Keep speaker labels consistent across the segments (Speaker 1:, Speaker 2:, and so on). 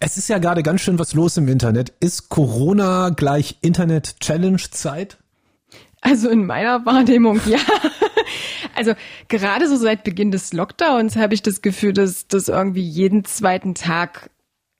Speaker 1: Es ist ja gerade ganz schön was los im Internet. Ist Corona gleich Internet-Challenge-Zeit?
Speaker 2: Also in meiner Wahrnehmung ja. Also gerade so seit Beginn des Lockdowns habe ich das Gefühl, dass das irgendwie jeden zweiten Tag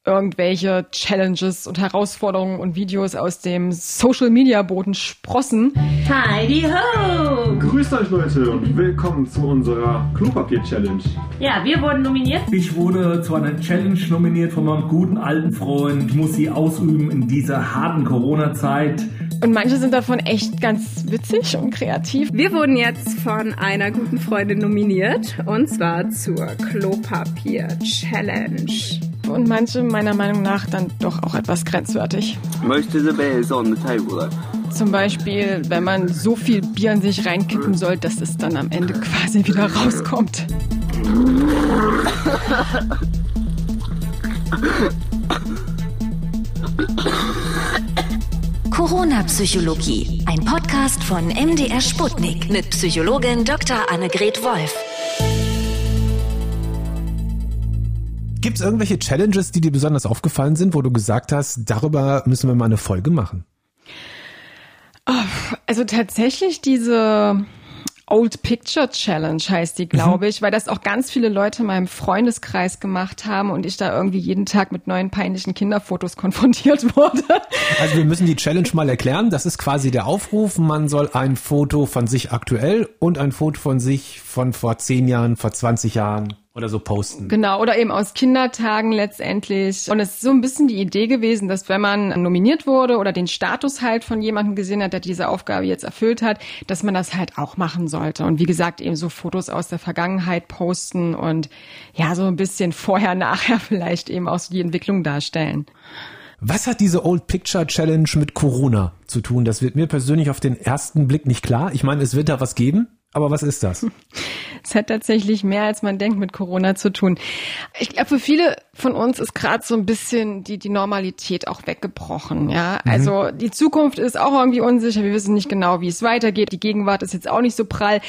Speaker 2: irgendwelche Challenges und Herausforderungen und Videos aus dem Social Media Boden sprossen.
Speaker 3: Heidi ho!
Speaker 4: Grüßt euch Leute und willkommen zu unserer Klopapier-Challenge.
Speaker 3: Ja, wir wurden nominiert.
Speaker 5: Ich wurde zu einer Challenge nominiert von meinem guten alten Freund. Ich muss sie ausüben in dieser harten Corona-Zeit.
Speaker 2: Und manche sind davon echt ganz witzig und kreativ.
Speaker 6: Wir wurden jetzt von einer guten Freundin nominiert und zwar zur Klopapier-Challenge.
Speaker 2: Und manche meiner Meinung nach dann doch auch etwas grenzwertig.
Speaker 7: Most of the beer is on the table.
Speaker 2: Zum Beispiel, wenn man so viel Bier in sich reinkippen soll, dass es dann am Ende quasi wieder rauskommt.
Speaker 8: Corona-Psychologie, ein Podcast von MDR Sputnik mit Psychologin Dr. Annegret Wolf.
Speaker 1: Gibt es irgendwelche Challenges, die dir besonders aufgefallen sind, wo du gesagt hast, darüber müssen wir mal eine Folge machen?
Speaker 2: Oh, also tatsächlich diese Old Picture Challenge heißt die, glaube ich, weil das auch ganz viele Leute in meinem Freundeskreis gemacht haben und ich da irgendwie jeden Tag mit neuen peinlichen Kinderfotos konfrontiert wurde.
Speaker 1: Also wir müssen die Challenge mal erklären. Das ist quasi der Aufruf. Man soll ein Foto von sich aktuell und ein Foto von sich von vor zehn Jahren, vor 20 Jahren oder so posten.
Speaker 2: Genau, oder eben aus Kindertagen letztendlich. Und es ist so ein bisschen die Idee gewesen, dass wenn man nominiert wurde oder den Status halt von jemandem gesehen hat, der diese Aufgabe jetzt erfüllt hat, dass man das halt auch machen sollte. Und wie gesagt, eben so Fotos aus der Vergangenheit posten und ja, so ein bisschen vorher, nachher vielleicht eben auch so die Entwicklung darstellen.
Speaker 1: Was hat diese Old Picture Challenge mit Corona zu tun? Das wird mir persönlich auf den ersten Blick nicht klar. Ich meine, es wird da was geben. Aber was ist das?
Speaker 2: Es hat tatsächlich mehr, als man denkt, mit Corona zu tun. Ich glaube, für viele von uns ist gerade so ein bisschen die, die Normalität auch weggebrochen. Ja, mhm. also die Zukunft ist auch irgendwie unsicher. Wir wissen nicht genau, wie es weitergeht. Die Gegenwart ist jetzt auch nicht so prall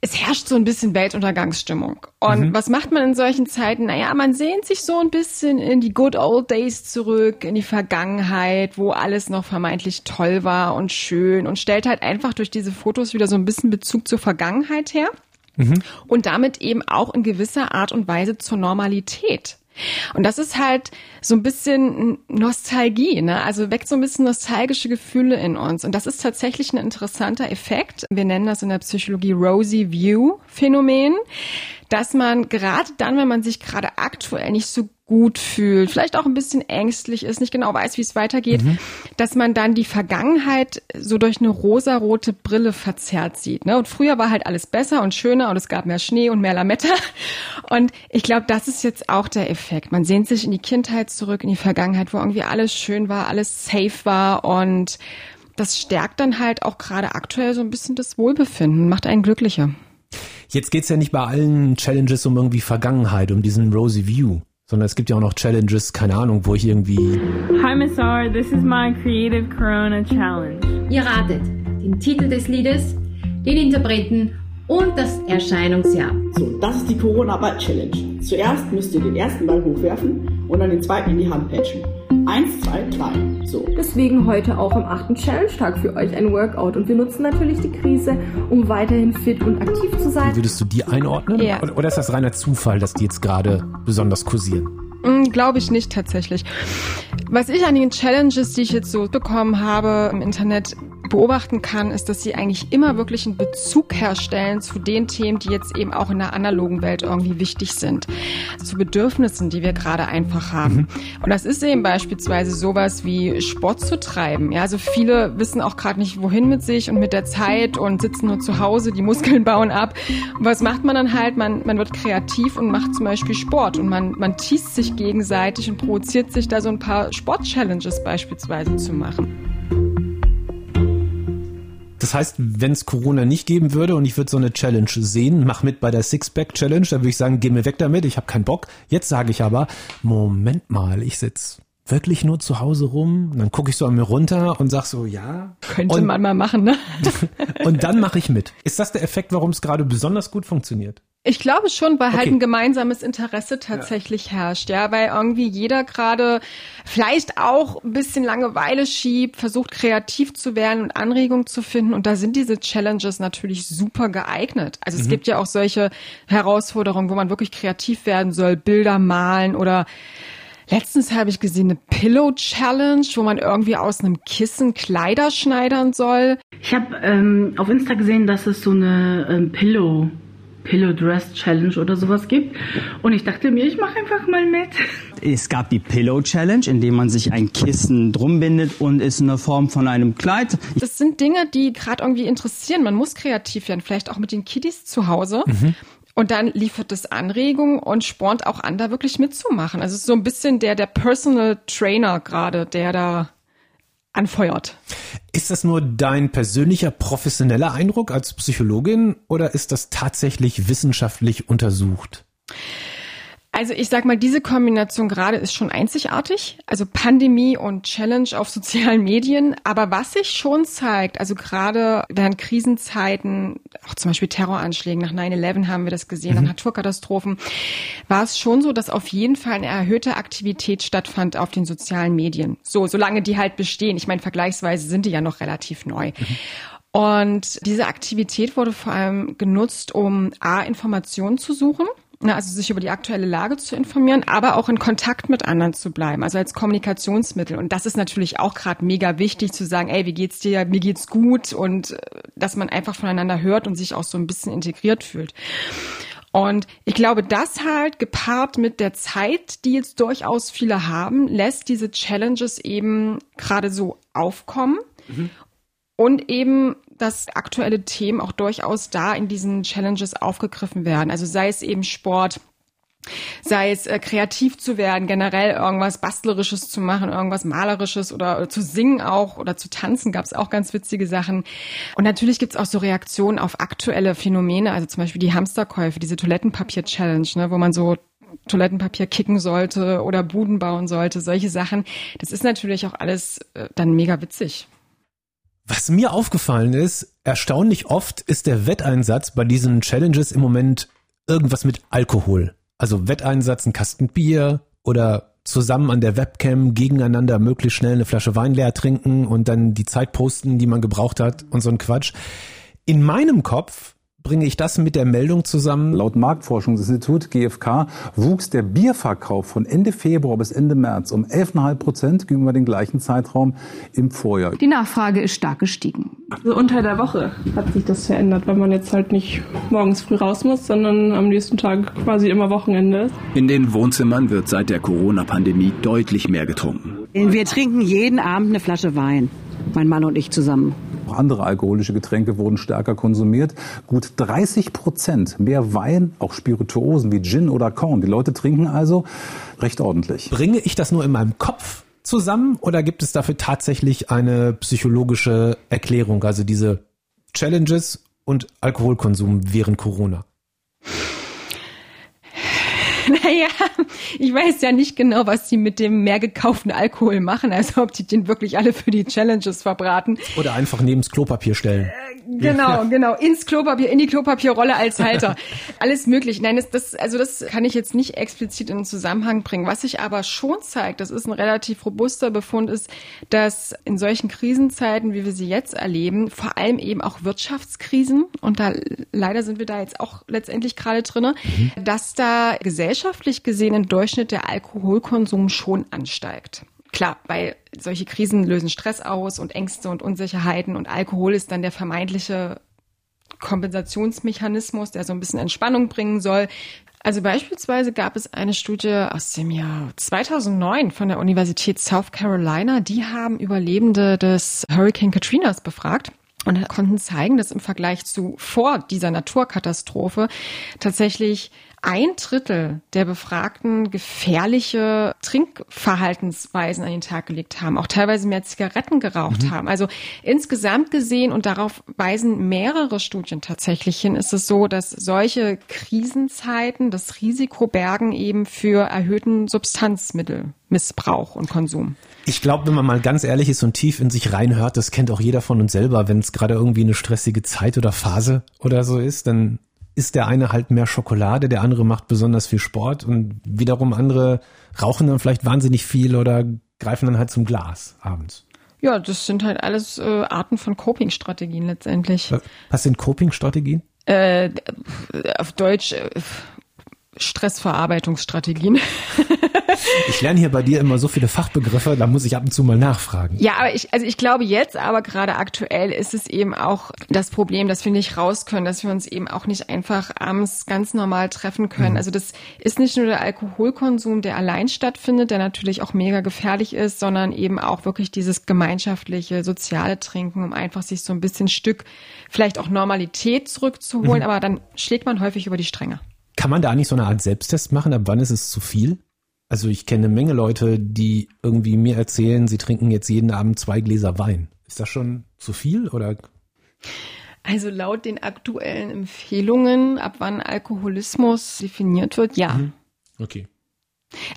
Speaker 2: es herrscht so ein bisschen Weltuntergangsstimmung. Und mhm. was macht man in solchen Zeiten? Naja, man sehnt sich so ein bisschen in die good old days zurück, in die Vergangenheit, wo alles noch vermeintlich toll war und schön und stellt halt einfach durch diese Fotos wieder so ein bisschen Bezug zur Vergangenheit her. Mhm. Und damit eben auch in gewisser Art und Weise zur Normalität. Und das ist halt so ein bisschen Nostalgie, ne? Also weckt so ein bisschen nostalgische Gefühle in uns. Und das ist tatsächlich ein interessanter Effekt. Wir nennen das in der Psychologie Rosy View Phänomen, dass man gerade dann, wenn man sich gerade aktuell nicht so gut fühlt, vielleicht auch ein bisschen ängstlich ist, nicht genau weiß, wie es weitergeht, mhm. dass man dann die Vergangenheit so durch eine rosarote Brille verzerrt sieht. Ne? Und früher war halt alles besser und schöner und es gab mehr Schnee und mehr Lametta. Und ich glaube, das ist jetzt auch der Effekt. Man sehnt sich in die Kindheit zurück, in die Vergangenheit, wo irgendwie alles schön war, alles safe war und das stärkt dann halt auch gerade aktuell so ein bisschen das Wohlbefinden, macht einen glücklicher.
Speaker 1: Jetzt geht's ja nicht bei allen Challenges um irgendwie Vergangenheit, um diesen Rosy View sondern es gibt ja auch noch Challenges, keine Ahnung, wo ich irgendwie.
Speaker 9: Hi Miss R, this is my creative Corona Challenge.
Speaker 10: Ihr ratet den Titel des Liedes, den Interpreten und das Erscheinungsjahr.
Speaker 11: So, das ist die Corona Ball Challenge. Zuerst müsst ihr den ersten Ball hochwerfen und dann den zweiten in die Hand patchen. Eins, zwei, drei. So.
Speaker 6: Deswegen heute auch am achten Challenge-Tag für euch ein Workout. Und wir nutzen natürlich die Krise, um weiterhin fit und aktiv zu sein.
Speaker 1: Würdest du die einordnen? Ja. Oder ist das reiner Zufall, dass die jetzt gerade besonders kursieren?
Speaker 2: Mm, Glaube ich nicht tatsächlich. Was ich an den Challenges, die ich jetzt so bekommen habe im Internet, beobachten kann, ist, dass sie eigentlich immer wirklich einen Bezug herstellen zu den Themen, die jetzt eben auch in der analogen Welt irgendwie wichtig sind. Zu Bedürfnissen, die wir gerade einfach haben. Mhm. Und das ist eben beispielsweise sowas wie Sport zu treiben. Ja, also viele wissen auch gerade nicht, wohin mit sich und mit der Zeit und sitzen nur zu Hause, die Muskeln bauen ab. Und was macht man dann halt? Man, man wird kreativ und macht zum Beispiel Sport und man, man teast sich gegenseitig und provoziert sich da so ein paar Sport-Challenges beispielsweise zu machen.
Speaker 1: Das heißt, wenn es Corona nicht geben würde und ich würde so eine Challenge sehen, mach mit bei der Sixpack Challenge, dann würde ich sagen, geh mir weg damit, ich habe keinen Bock. Jetzt sage ich aber, Moment mal, ich sitz wirklich nur zu Hause rum? Und dann gucke ich so an mir runter und sag so, ja.
Speaker 2: Könnte
Speaker 1: und,
Speaker 2: man mal machen, ne?
Speaker 1: und dann mache ich mit. Ist das der Effekt, warum es gerade besonders gut funktioniert?
Speaker 2: Ich glaube schon, weil halt
Speaker 1: Okay.
Speaker 2: halt ein gemeinsames Interesse tatsächlich herrscht, ja, weil irgendwie jeder gerade vielleicht auch ein bisschen Langeweile schiebt, versucht kreativ zu werden und Anregungen zu finden und da sind diese Challenges natürlich super geeignet. Also es
Speaker 12: Mhm.
Speaker 2: gibt ja auch solche Herausforderungen, wo man wirklich kreativ werden soll, Bilder malen oder Letztens habe ich gesehen eine Pillow Challenge, wo man irgendwie aus einem Kissen Kleider schneidern soll.
Speaker 12: Ich habe ähm, auf Insta gesehen, dass es so eine ähm, Pillow Pillow Dress Challenge oder sowas gibt. Und ich dachte mir, ich mache einfach mal mit.
Speaker 13: Es gab die Pillow Challenge, in dem man sich ein Kissen drum bindet und ist in der Form von einem Kleid.
Speaker 2: Das sind Dinge, die gerade irgendwie interessieren. Man muss kreativ werden, vielleicht auch mit den Kiddies zu Hause. Und dann liefert es Anregungen und spornt auch an, da wirklich mitzumachen. Also es ist so ein bisschen der, der Personal Trainer gerade, der da anfeuert.
Speaker 1: Ist das nur dein persönlicher professioneller Eindruck als Psychologin oder ist das tatsächlich wissenschaftlich untersucht?
Speaker 2: Also ich sag mal, diese Kombination gerade ist schon einzigartig. Also Pandemie und Challenge auf sozialen Medien. Aber was sich schon zeigt, also gerade während Krisenzeiten, auch zum Beispiel Terroranschlägen, nach 9-11 haben wir das gesehen, nach
Speaker 12: Mhm.
Speaker 2: Naturkatastrophen, war es schon so, dass auf jeden Fall eine erhöhte Aktivität stattfand auf den sozialen Medien. So, solange die halt bestehen. Ich meine, vergleichsweise sind die ja noch relativ neu. Und diese Aktivität wurde vor allem genutzt, um A, Informationen zu suchen. Na, also sich über die aktuelle Lage zu informieren, aber auch in Kontakt mit anderen zu bleiben, also als Kommunikationsmittel. Und das ist natürlich auch gerade mega wichtig zu sagen, ey, wie geht's dir? Mir geht's gut und äh, dass man einfach voneinander hört und sich auch so ein bisschen integriert fühlt. Und ich glaube, das halt gepaart mit der Zeit, die jetzt durchaus viele haben, lässt diese Challenges eben gerade so aufkommen und eben, dass aktuelle Themen auch durchaus da in diesen Challenges aufgegriffen werden. Also sei es eben Sport, sei es äh, kreativ zu werden, generell irgendwas Bastlerisches zu machen, irgendwas Malerisches oder, oder zu singen auch oder zu tanzen, gab es auch ganz witzige Sachen. Und natürlich gibt's auch so Reaktionen auf aktuelle Phänomene, also zum Beispiel die Hamsterkäufe, diese Toilettenpapier-Challenge, ne, wo man so Toilettenpapier kicken sollte oder Buden bauen sollte, solche Sachen. Das ist natürlich auch alles äh, dann mega witzig.
Speaker 1: Was mir aufgefallen ist, erstaunlich oft ist der Wetteinsatz bei diesen Challenges im Moment irgendwas mit Alkohol. Also Wetteinsatz, ein Kasten Bier oder zusammen an der Webcam gegeneinander möglichst schnell eine Flasche Wein leer trinken und dann die Zeit posten, die man gebraucht hat und so ein Quatsch. In meinem Kopf bringe ich das mit der Meldung zusammen.
Speaker 14: Laut Marktforschungsinstitut GfK wuchs der Bierverkauf von Ende Februar bis Ende März um 11,5 Prozent gegenüber dem gleichen Zeitraum im Vorjahr.
Speaker 15: Die Nachfrage ist stark gestiegen.
Speaker 16: Also unter der Woche hat sich das verändert, weil man jetzt halt nicht morgens früh raus muss, sondern am nächsten Tag quasi immer Wochenende ist.
Speaker 17: In den Wohnzimmern wird seit der Corona-Pandemie deutlich mehr getrunken.
Speaker 18: Wir trinken jeden Abend eine Flasche Wein, mein Mann und ich zusammen.
Speaker 14: Auch andere alkoholische Getränke wurden stärker konsumiert. Gut 30 Prozent mehr Wein, auch Spirituosen wie Gin oder Korn. Die Leute trinken also recht ordentlich.
Speaker 1: Bringe ich das nur in meinem Kopf zusammen oder gibt es dafür tatsächlich eine psychologische Erklärung, also diese Challenges und Alkoholkonsum während Corona?
Speaker 2: Naja, ich weiß ja nicht genau, was die mit dem mehr gekauften Alkohol machen, also ob die den wirklich alle für die Challenges verbraten.
Speaker 1: Oder einfach neben's Klopapier stellen.
Speaker 2: Genau, genau, ins Klopapier, in die Klopapierrolle als Halter. Alles möglich. Nein, das, das, also das kann ich jetzt nicht explizit in den Zusammenhang bringen. Was sich aber schon zeigt, das ist ein relativ robuster Befund, ist, dass in solchen Krisenzeiten, wie wir sie jetzt erleben, vor allem eben auch Wirtschaftskrisen, und da leider sind wir da jetzt auch letztendlich gerade drinne, dass da gesellschaftlich gesehen im Durchschnitt der Alkoholkonsum schon ansteigt. Klar, weil solche Krisen lösen Stress aus und Ängste und Unsicherheiten und Alkohol ist dann der vermeintliche Kompensationsmechanismus, der so ein bisschen Entspannung bringen soll. Also beispielsweise gab es eine Studie aus dem Jahr 2009 von der Universität South Carolina. Die haben Überlebende des Hurricane Katrinas befragt und konnten zeigen, dass im Vergleich zu vor dieser Naturkatastrophe tatsächlich ein Drittel der Befragten gefährliche Trinkverhaltensweisen an den Tag gelegt haben, auch teilweise mehr Zigaretten geraucht
Speaker 1: Mhm.
Speaker 2: haben. Also insgesamt gesehen, und darauf weisen mehrere Studien tatsächlich hin, ist es so, dass solche Krisenzeiten das Risiko bergen eben für erhöhten Substanzmittelmissbrauch und Konsum.
Speaker 1: Ich glaube, wenn man mal ganz ehrlich ist und tief in sich reinhört, das kennt auch jeder von uns selber, wenn es gerade irgendwie eine stressige Zeit oder Phase oder so ist, dann ist der eine halt mehr Schokolade, der andere macht besonders viel Sport und wiederum andere rauchen dann vielleicht wahnsinnig viel oder greifen dann halt zum Glas abends.
Speaker 2: Ja, das sind halt alles äh, Arten von Coping-Strategien letztendlich.
Speaker 1: Was sind Coping-Strategien?
Speaker 2: Äh, auf Deutsch äh, Stressverarbeitungsstrategien.
Speaker 1: Ich lerne hier bei dir immer so viele Fachbegriffe, da muss ich ab und zu mal nachfragen.
Speaker 2: Ja, aber ich, also ich glaube jetzt, aber gerade aktuell ist es eben auch das Problem, dass wir nicht raus können, dass wir uns eben auch nicht einfach abends ganz normal treffen können.
Speaker 1: Mhm.
Speaker 2: Also das ist nicht nur der Alkoholkonsum, der allein stattfindet, der natürlich auch mega gefährlich ist, sondern eben auch wirklich dieses gemeinschaftliche, soziale Trinken, um einfach sich so ein bisschen Stück vielleicht auch Normalität zurückzuholen,
Speaker 1: Mhm.
Speaker 2: aber dann schlägt man häufig über die Stränge.
Speaker 1: Kann man da nicht so eine Art Selbsttest machen? Ab wann ist es zu viel? Also ich kenne eine Menge Leute, die irgendwie mir erzählen, sie trinken jetzt jeden Abend zwei Gläser Wein. Ist das schon zu viel oder?
Speaker 2: Also laut den aktuellen Empfehlungen, ab wann Alkoholismus definiert wird, ja.
Speaker 1: Okay.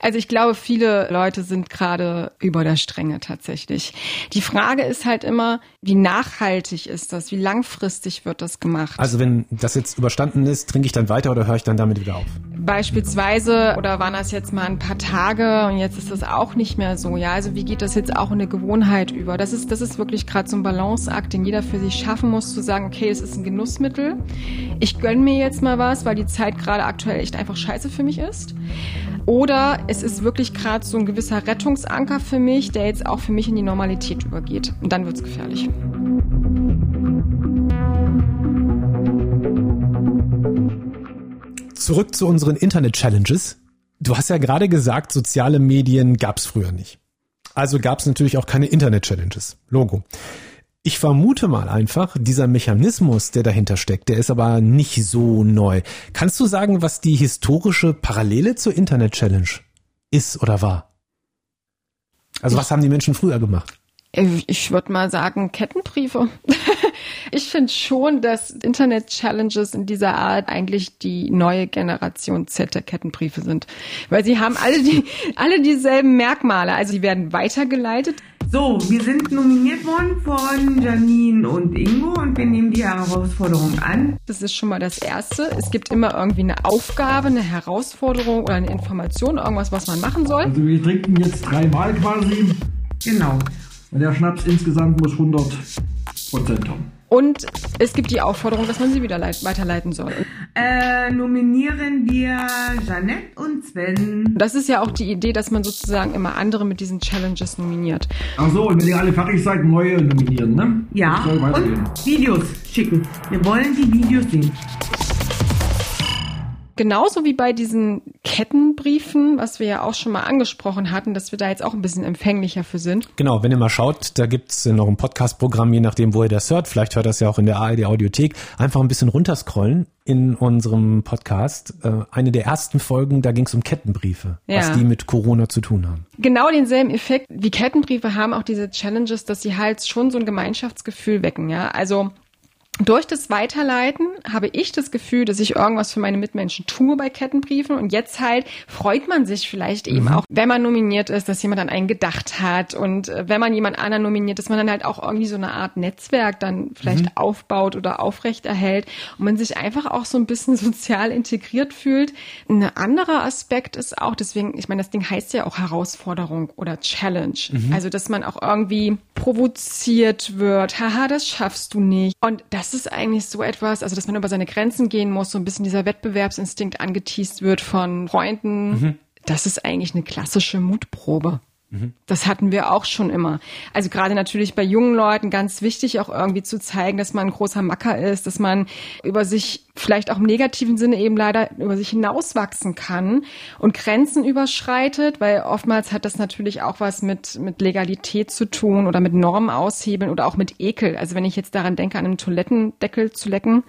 Speaker 2: Also ich glaube, viele Leute sind gerade über der Stränge tatsächlich. Die Frage ist halt immer, wie nachhaltig ist das? Wie langfristig wird das gemacht?
Speaker 1: Also wenn das jetzt überstanden ist, trinke ich dann weiter oder höre ich dann damit wieder auf?
Speaker 2: Beispielsweise, oder waren das jetzt mal ein paar Tage und jetzt ist das auch nicht mehr so, ja? Also wie geht das jetzt auch in eine Gewohnheit über? Das ist, das ist wirklich gerade so ein Balanceakt, den jeder für sich schaffen muss, zu sagen, okay, es ist ein Genussmittel. Ich gönn mir jetzt mal was, weil die Zeit gerade aktuell echt einfach scheiße für mich ist. Oder es ist wirklich gerade so ein gewisser Rettungsanker für mich, der jetzt auch für mich in die Normalität übergeht. Und dann wird's gefährlich.
Speaker 1: Zurück zu unseren Internet-Challenges. Du hast ja gerade gesagt, soziale Medien gab's früher nicht. Also gab's natürlich auch keine Internet-Challenges. Logo. Ich vermute mal einfach, dieser Mechanismus, der dahinter steckt, der ist aber nicht so neu. Kannst du sagen, was die historische Parallele zur Internet-Challenge ist oder war? Also was haben die Menschen früher gemacht?
Speaker 2: Ich würde mal sagen Kettenbriefe. ich finde schon, dass Internet-Challenges in dieser Art eigentlich die neue Generation Z der Kettenbriefe sind. Weil sie haben alle, die, alle dieselben Merkmale. Also sie werden weitergeleitet.
Speaker 19: So, wir sind nominiert worden von Janine und Ingo und wir nehmen die Herausforderung an.
Speaker 2: Das ist schon mal das Erste. Es gibt immer irgendwie eine Aufgabe, eine Herausforderung oder eine Information, irgendwas, was man machen soll.
Speaker 5: Also wir trinken jetzt dreimal quasi.
Speaker 19: Genau.
Speaker 5: Und der Schnaps insgesamt muss 100 Prozent haben.
Speaker 2: Und es gibt die Aufforderung, dass man sie wieder leit- weiterleiten soll.
Speaker 19: Äh, nominieren wir Jeanette und Sven.
Speaker 2: Das ist ja auch die Idee, dass man sozusagen immer andere mit diesen Challenges nominiert.
Speaker 5: Ach so, und wenn ihr alle fertig seid, neue nominieren, ne?
Speaker 19: Ja, und Videos schicken. Wir wollen die Videos sehen.
Speaker 2: Genauso wie bei diesen Kettenbriefen, was wir ja auch schon mal angesprochen hatten, dass wir da jetzt auch ein bisschen empfänglicher für sind.
Speaker 1: Genau, wenn ihr mal schaut, da gibt's noch ein Podcast-Programm, je nachdem, wo ihr das hört. Vielleicht hört das ja auch in der ARD Audiothek. Einfach ein bisschen runterscrollen in unserem Podcast. Äh, Eine der ersten Folgen, da ging's um Kettenbriefe,
Speaker 2: Ja.
Speaker 1: was die mit Corona zu tun haben.
Speaker 2: Genau denselben Effekt wie Kettenbriefe haben auch diese Challenges, dass sie halt schon so ein Gemeinschaftsgefühl wecken, ja. Also durch das Weiterleiten habe ich das Gefühl, dass ich irgendwas für meine Mitmenschen tue bei Kettenbriefen und jetzt halt freut man sich vielleicht eben
Speaker 20: Mhm.
Speaker 2: auch, wenn man nominiert ist, dass jemand an einen gedacht hat und äh, wenn man jemand anderen nominiert, dass man dann halt auch irgendwie so eine Art Netzwerk dann vielleicht
Speaker 20: Mhm.
Speaker 2: aufbaut oder aufrechterhält und man sich einfach auch so ein bisschen sozial integriert fühlt. Ein anderer Aspekt ist auch, deswegen, ich meine, das Ding heißt ja auch Herausforderung oder Challenge.
Speaker 20: Mhm.
Speaker 2: Also, dass man auch irgendwie provoziert wird. Haha, das schaffst du nicht. Und das ist eigentlich so etwas, also, dass man über seine Grenzen gehen muss, so ein bisschen dieser Wettbewerbsinstinkt angeteased wird von Freunden.
Speaker 20: Mhm.
Speaker 2: Das ist eigentlich eine klassische Mutprobe. Das hatten wir auch schon immer. Also gerade natürlich bei jungen Leuten ganz wichtig, auch irgendwie zu zeigen, dass man ein großer Macker ist, dass man über sich vielleicht auch im negativen Sinne eben leider über sich hinauswachsen kann und Grenzen überschreitet, weil oftmals hat das natürlich auch was mit, mit Legalität zu tun oder mit Normen aushebeln oder auch mit Ekel. Also wenn ich jetzt daran denke, an einen Toilettendeckel zu lecken,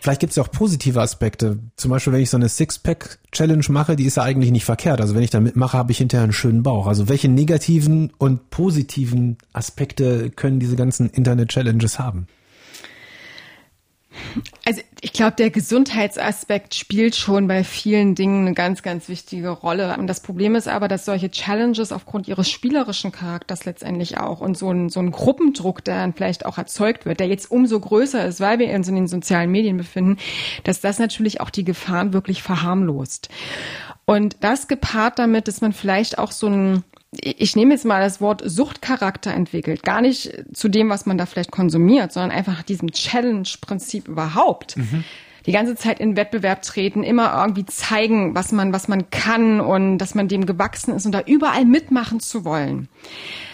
Speaker 1: Vielleicht gibt es ja auch positive Aspekte. Zum Beispiel, wenn ich so eine Sixpack-Challenge mache, die ist ja eigentlich nicht verkehrt. Also wenn ich da mitmache, habe ich hinterher einen schönen Bauch. Also welche negativen und positiven Aspekte können diese ganzen Internet-Challenges haben?
Speaker 2: Also ich glaube, der Gesundheitsaspekt spielt schon bei vielen Dingen eine ganz, ganz wichtige Rolle. Und das Problem ist aber, dass solche Challenges aufgrund ihres spielerischen Charakters letztendlich auch und so ein, so ein Gruppendruck, der dann vielleicht auch erzeugt wird, der jetzt umso größer ist, weil wir uns in den sozialen Medien befinden, dass das natürlich auch die Gefahren wirklich verharmlost. Und das gepaart damit, dass man vielleicht auch so ein ich nehme jetzt mal das Wort Suchtcharakter entwickelt. Gar nicht zu dem, was man da vielleicht konsumiert, sondern einfach diesem Challenge-Prinzip überhaupt. Mhm. Die ganze Zeit in Wettbewerb treten, immer irgendwie zeigen, was man, was man kann und dass man dem gewachsen ist und da überall mitmachen zu wollen,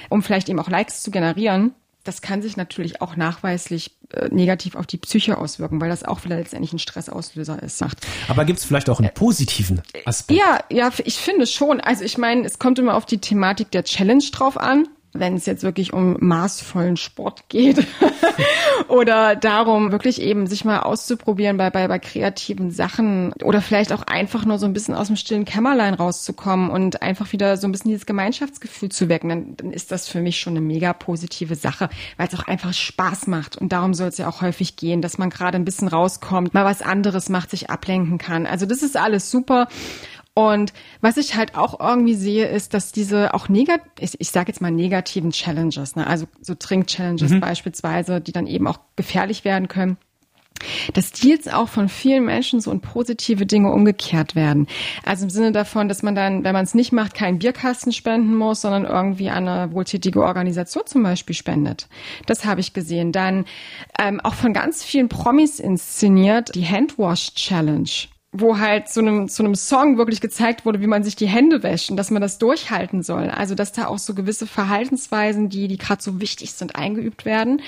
Speaker 2: um vielleicht eben auch Likes zu generieren das kann sich natürlich auch nachweislich äh, negativ auf die Psyche auswirken, weil das auch wieder letztendlich ein Stressauslöser ist.
Speaker 1: Aber gibt es vielleicht auch einen positiven Aspekt?
Speaker 2: Ja, ja, ich finde schon. Also ich meine, es kommt immer auf die Thematik der Challenge drauf an wenn es jetzt wirklich um maßvollen Sport geht oder darum, wirklich eben sich mal auszuprobieren bei, bei, bei kreativen Sachen oder vielleicht auch einfach nur so ein bisschen aus dem stillen Kämmerlein rauszukommen und einfach wieder so ein bisschen dieses Gemeinschaftsgefühl zu wecken, dann, dann ist das für mich schon eine mega positive Sache, weil es auch einfach Spaß macht. Und darum soll es ja auch häufig gehen, dass man gerade ein bisschen rauskommt, mal was anderes macht, sich ablenken kann. Also das ist alles super. Und was ich halt auch irgendwie sehe, ist, dass diese auch negat ich, ich sage jetzt mal negativen Challenges, ne? also so Trink-Challenges mhm. beispielsweise, die dann eben auch gefährlich werden können, dass die jetzt auch von vielen Menschen so in positive Dinge umgekehrt werden. Also im Sinne davon, dass man dann, wenn man es nicht macht, keinen Bierkasten spenden muss, sondern irgendwie an eine wohltätige Organisation zum Beispiel spendet. Das habe ich gesehen. Dann ähm, auch von ganz vielen Promis inszeniert, die Handwash Challenge wo halt zu einem, zu einem Song wirklich gezeigt wurde, wie man sich die Hände wäscht und dass man das durchhalten soll. Also dass da auch so gewisse Verhaltensweisen, die, die gerade so wichtig sind, eingeübt werden.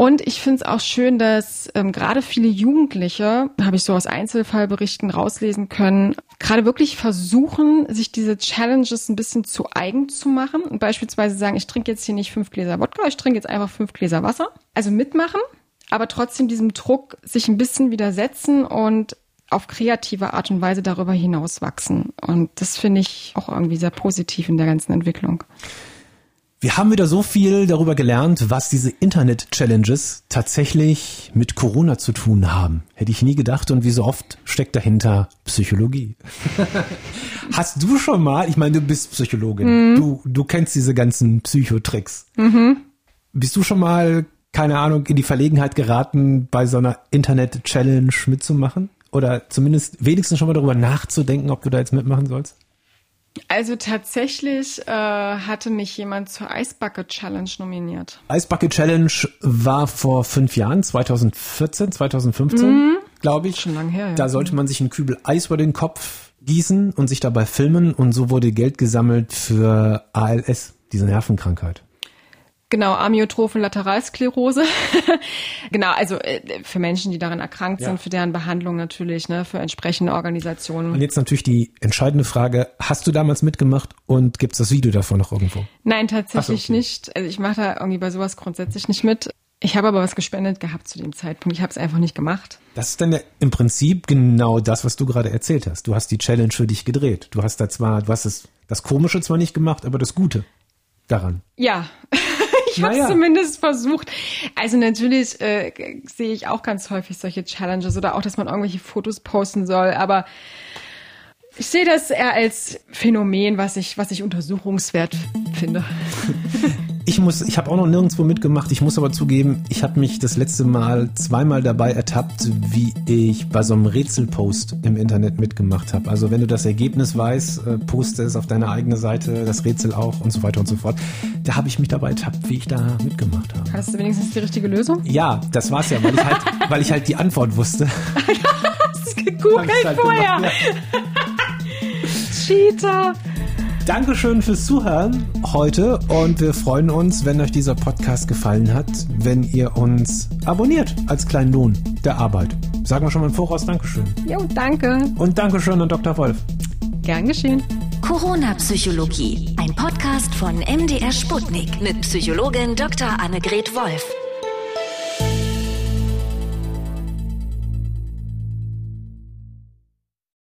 Speaker 2: Und ich finde es auch schön, dass ähm, gerade viele Jugendliche, habe ich so aus Einzelfallberichten rauslesen können, gerade wirklich versuchen, sich diese Challenges ein bisschen zu eigen zu machen und beispielsweise sagen, ich trinke jetzt hier nicht fünf Gläser Wodka, ich trinke jetzt einfach fünf Gläser Wasser. Also mitmachen, aber trotzdem diesem Druck sich ein bisschen widersetzen und auf kreative Art und Weise darüber hinaus wachsen. Und das finde ich auch irgendwie sehr positiv in der ganzen Entwicklung.
Speaker 1: Wir haben wieder so viel darüber gelernt, was diese Internet-Challenges tatsächlich mit Corona zu tun haben. Hätte ich nie gedacht und wie so oft steckt dahinter Psychologie. Hast du schon mal, ich meine, du bist Psychologin, mhm. du, du kennst diese ganzen Psychotricks. Mhm. Bist du schon mal, keine Ahnung, in die Verlegenheit geraten, bei so einer Internet-Challenge mitzumachen? Oder zumindest wenigstens schon mal darüber nachzudenken, ob du da jetzt mitmachen sollst?
Speaker 2: Also tatsächlich äh, hatte mich jemand zur Ice Bucket Challenge nominiert.
Speaker 1: Ice Bucket Challenge war vor fünf Jahren, 2014, 2015, mhm. glaube ich.
Speaker 2: Schon lange her. Ja.
Speaker 1: Da sollte man sich einen Kübel Eis über den Kopf gießen und sich dabei filmen und so wurde Geld gesammelt für ALS, diese Nervenkrankheit.
Speaker 2: Genau, Amyotrophe Lateralsklerose. genau, also äh, für Menschen, die daran erkrankt ja. sind, für deren Behandlung natürlich, ne, für entsprechende Organisationen.
Speaker 1: Und jetzt natürlich die entscheidende Frage, hast du damals mitgemacht und gibt's das Video davon noch irgendwo?
Speaker 2: Nein, tatsächlich so, okay. nicht. Also ich mache da irgendwie bei sowas grundsätzlich nicht mit. Ich habe aber was gespendet gehabt zu dem Zeitpunkt. Ich habe es einfach nicht gemacht.
Speaker 1: Das ist dann ja im Prinzip genau das, was du gerade erzählt hast. Du hast die Challenge für dich gedreht. Du hast da zwar, du hast das, das Komische zwar nicht gemacht, aber das Gute daran.
Speaker 2: Ja. ich habe es zumindest versucht. Also natürlich äh, sehe ich auch ganz häufig solche Challenges oder auch, dass man irgendwelche Fotos posten soll, aber ich sehe das eher als Phänomen, was ich, was ich untersuchungswert finde.
Speaker 1: Ich muss, ich habe auch noch nirgendwo mitgemacht. Ich muss aber zugeben, ich habe mich das letzte Mal zweimal dabei ertappt, wie ich bei so einem Rätselpost im Internet mitgemacht habe. Also wenn du das Ergebnis weißt, äh, poste es auf deine eigene Seite, das Rätsel auch und so weiter und so fort. Da habe ich mich dabei ertappt, wie ich da mitgemacht habe.
Speaker 2: Hast du wenigstens die richtige Lösung?
Speaker 1: Ja, das war's ja, weil ich halt, weil ich halt die Antwort wusste.
Speaker 2: Hast du gegoogelt halt vorher? Gemacht, ja. Cheater!
Speaker 1: Dankeschön fürs Zuhören heute und wir freuen uns, wenn euch dieser Podcast gefallen hat, wenn ihr uns abonniert als kleinen Lohn der Arbeit. Sagen wir schon mal im Voraus Dankeschön.
Speaker 2: Jo, danke.
Speaker 1: Und Dankeschön an Dr. Wolf.
Speaker 2: Gern geschehen.
Speaker 8: Corona-Psychologie, ein Podcast von MDR Sputnik mit Psychologin Dr. Annegret Wolf.